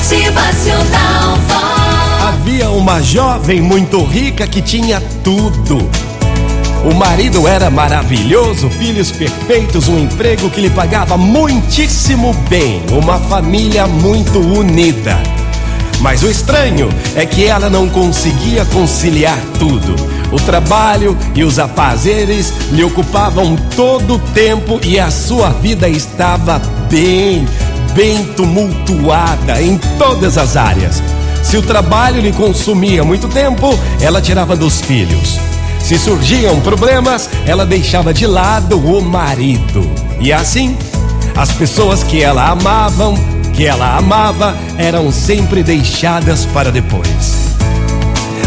Motivacional Vox. Havia uma jovem muito rica que tinha tudo. O marido era maravilhoso, filhos perfeitos, um emprego que lhe pagava muitíssimo bem, uma família muito unida. Mas o estranho é que ela não conseguia conciliar tudo. O trabalho e os afazeres lhe ocupavam todo o tempo e a sua vida estava bem, bem tumultuada em todas as áreas. Se o trabalho lhe consumia muito tempo, ela tirava dos filhos. Se surgiam problemas, ela deixava de lado o marido. E assim, as pessoas que ela amavam, que ela amava, eram sempre deixadas para depois.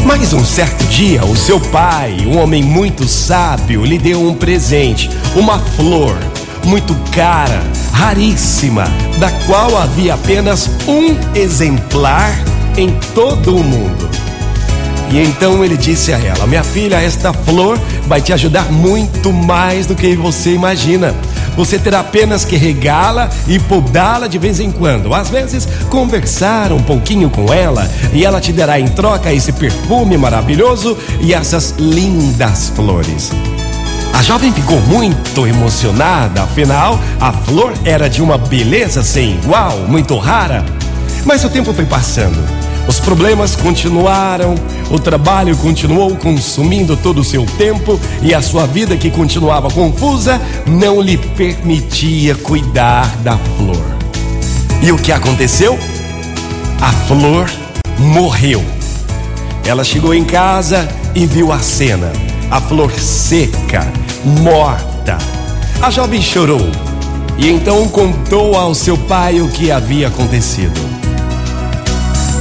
Mas um certo dia, o seu pai, um homem muito sábio, lhe deu um presente, uma flor muito cara, raríssima, da qual havia apenas um exemplar em todo o mundo. E então ele disse a ela: Minha filha, esta flor vai te ajudar muito mais do que você imagina. Você terá apenas que regá-la e podá-la de vez em quando. Às vezes, conversar um pouquinho com ela e ela te dará em troca esse perfume maravilhoso e essas lindas flores. A jovem ficou muito emocionada, afinal, a flor era de uma beleza sem igual, muito rara. Mas o tempo foi passando. Os problemas continuaram, o trabalho continuou consumindo todo o seu tempo e a sua vida, que continuava confusa, não lhe permitia cuidar da flor. E o que aconteceu? A flor morreu. Ela chegou em casa e viu a cena: a flor seca, morta. A jovem chorou e então contou ao seu pai o que havia acontecido.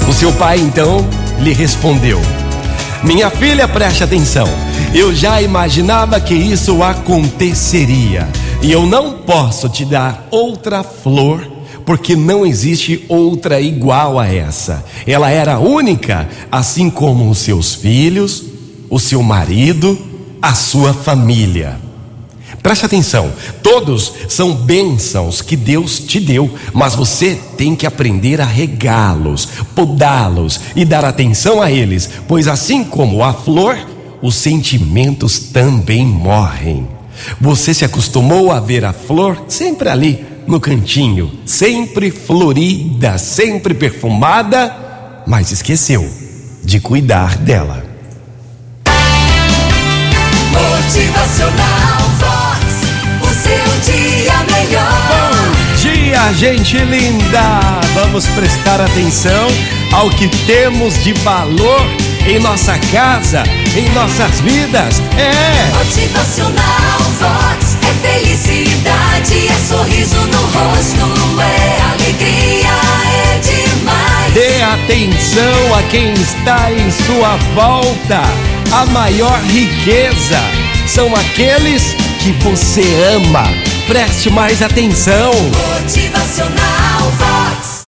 O seu pai então lhe respondeu: Minha filha, preste atenção. Eu já imaginava que isso aconteceria. E eu não posso te dar outra flor, porque não existe outra igual a essa. Ela era única, assim como os seus filhos, o seu marido, a sua família. Preste atenção, todos são bênçãos que Deus te deu, mas você tem que aprender a regá-los, podá-los e dar atenção a eles, pois assim como a flor, os sentimentos também morrem. Você se acostumou a ver a flor sempre ali, no cantinho, sempre florida, sempre perfumada, mas esqueceu de cuidar dela. Dia, gente linda! Vamos prestar atenção ao que temos de valor em nossa casa, em nossas vidas. É! Motivacional Vox. É felicidade, é sorriso no rosto, é alegria, é demais. Dê atenção a quem está em sua volta. A maior riqueza são aqueles que você ama. Preste mais atenção. Motivacional